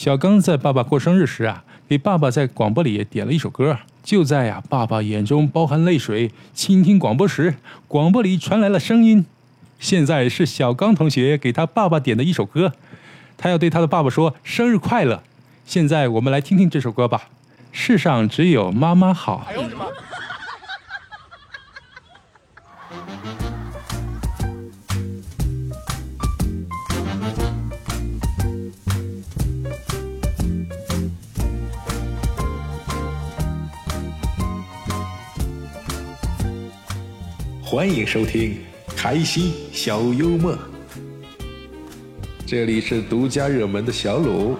小刚在爸爸过生日时啊，给爸爸在广播里点了一首歌。就在呀，爸爸眼中包含泪水，倾听广播时，广播里传来了声音。现在是小刚同学给他爸爸点的一首歌，他要对他的爸爸说生日快乐。现在我们来听听这首歌吧。世上只有妈妈好。哎呦我的妈！欢迎收听开心小幽默，这里是独家热门的小鲁。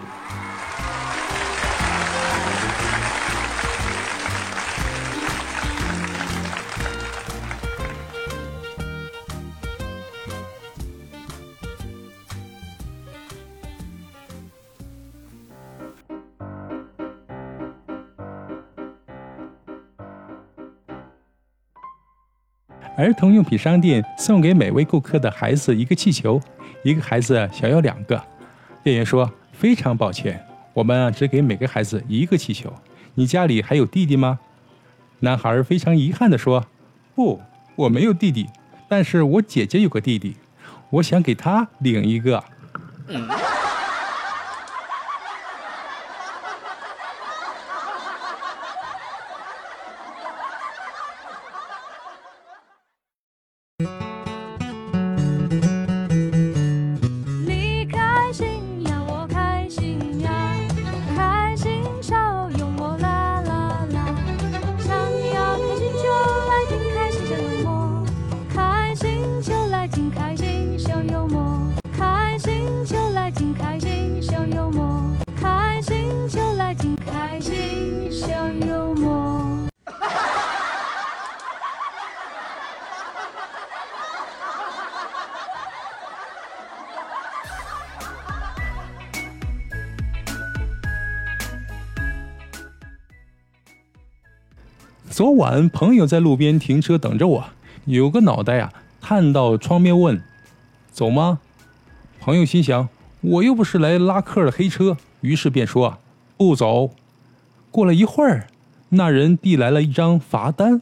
儿童用品商店送给每位顾客的孩子一个气球，一个孩子想要两个。店员说：“非常抱歉，我们只给每个孩子一个气球。你家里还有弟弟吗？”男孩非常遗憾地说：“不，我没有弟弟，但是我姐姐有个弟弟，我想给他领一个。”昨晚朋友在路边停车等着我，有个脑袋啊探到窗边问：“走吗？”朋友心想：“我又不是来拉客的黑车。”于是便说：“不走。”过了一会儿，那人递来了一张罚单。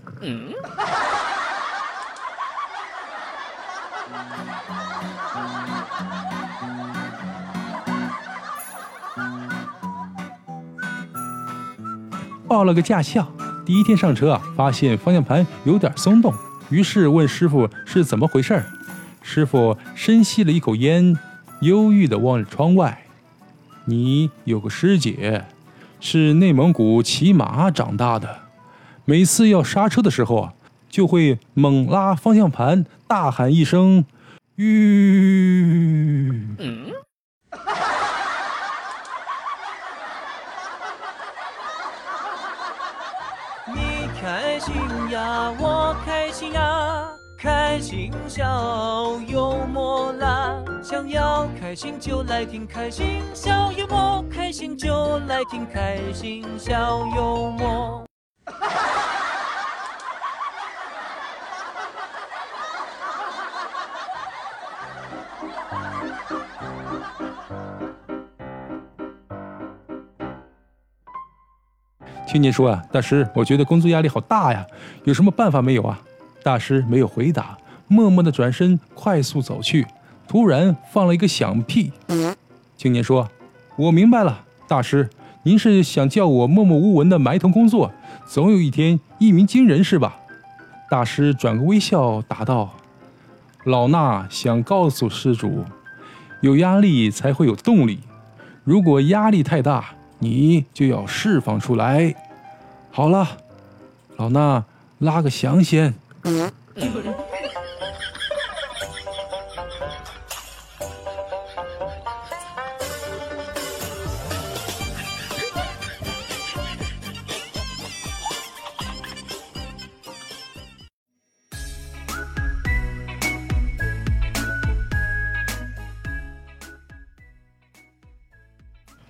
报了个驾校。第一天上车啊，发现方向盘有点松动，于是问师傅是怎么回事儿。师傅深吸了一口烟，忧郁地望着窗外。你有个师姐，是内蒙古骑马长大的，每次要刹车的时候啊，就会猛拉方向盘，大喊一声“吁”。开心呀，我开心呀，开心小幽默啦！想要开心就来听开心小幽默，开心就来听开心小幽默。青年说：“啊，大师，我觉得工作压力好大呀，有什么办法没有啊？”大师没有回答，默默地转身，快速走去。突然放了一个响屁。青年说：“我明白了，大师，您是想叫我默默无闻的埋头工作，总有一天一鸣惊人，是吧？”大师转个微笑，答道：“老衲想告诉施主，有压力才会有动力，如果压力太大。”你就要释放出来。好了，老衲拉个响先。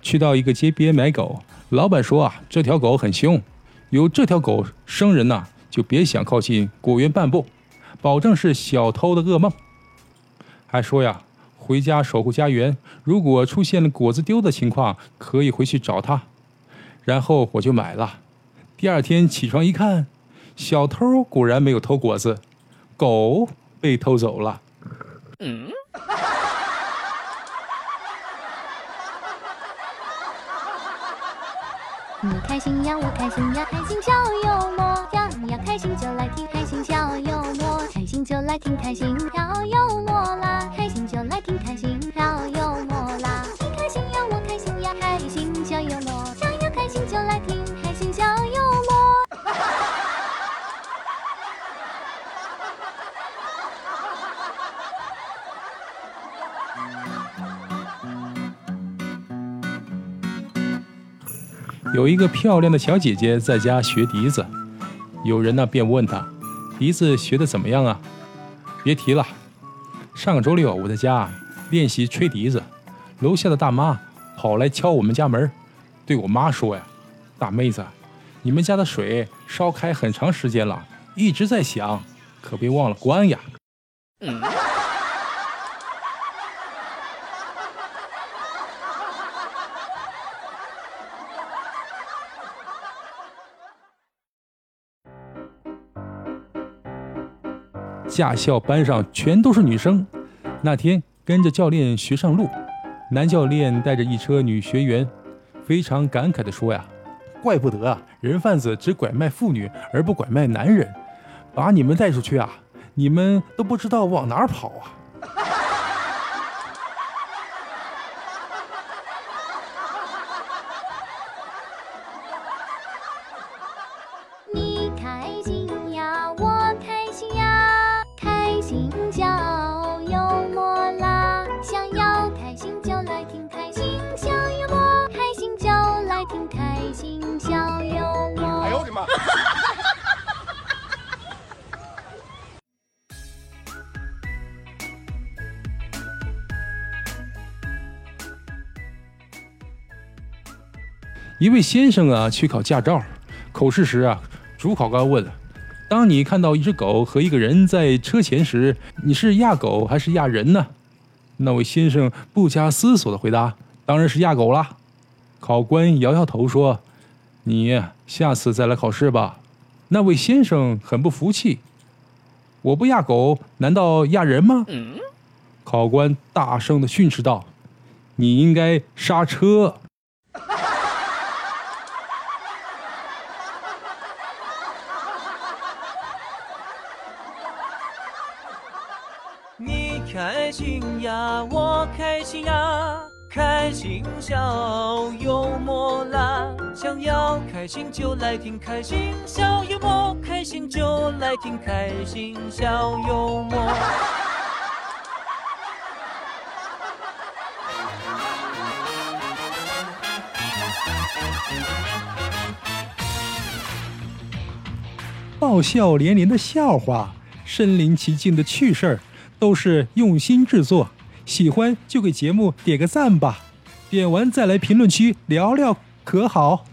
去到一个街边买狗，老板说啊，这条狗很凶，有这条狗生人呐，就别想靠近果园半步，保证是小偷的噩梦。还说呀，回家守护家园。如果出现了果子丢的情况，可以回去找他。然后我就买了。第二天起床一看，小偷果然没有偷果子，狗被偷走了。嗯。你开心呀，我开心呀，开心小幽默。呀你要，开心就来听开心小幽默，开心就来听开心小幽默啦，开心有一个漂亮的小姐姐在家学笛子，有人呢便问她：“笛子学的怎么样啊？”别提了，上个周六我在家练习吹笛子，楼下的大妈跑来敲我们家门，对我妈说呀：“大妹子，你们家的水烧开很长时间了，一直在响，可别忘了关呀。”驾校班上全都是女生。那天跟着教练学上路，男教练带着一车女学员，非常感慨地说：“呀，怪不得啊，人贩子只拐卖妇女而不拐卖男人，把你们带出去啊，你们都不知道往哪儿跑啊。”一位先生啊，去考驾照，口试时啊，主考官问：“当你看到一只狗和一个人在车前时，你是压狗还是压人呢？”那位先生不加思索的回答：“当然是压狗啦。”考官摇摇头说：“你下次再来考试吧。”那位先生很不服气：“我不压狗，难道压人吗？”考官大声的训斥道：“你应该刹车。”你开心呀，我开心呀，开心小幽默啦！想要开心就来听开心小幽默，开心就来听开心小幽默。爆笑连连的笑话，身临其境的趣事儿，都是用心制作。喜欢就给节目点个赞吧，点完再来评论区聊聊，可好？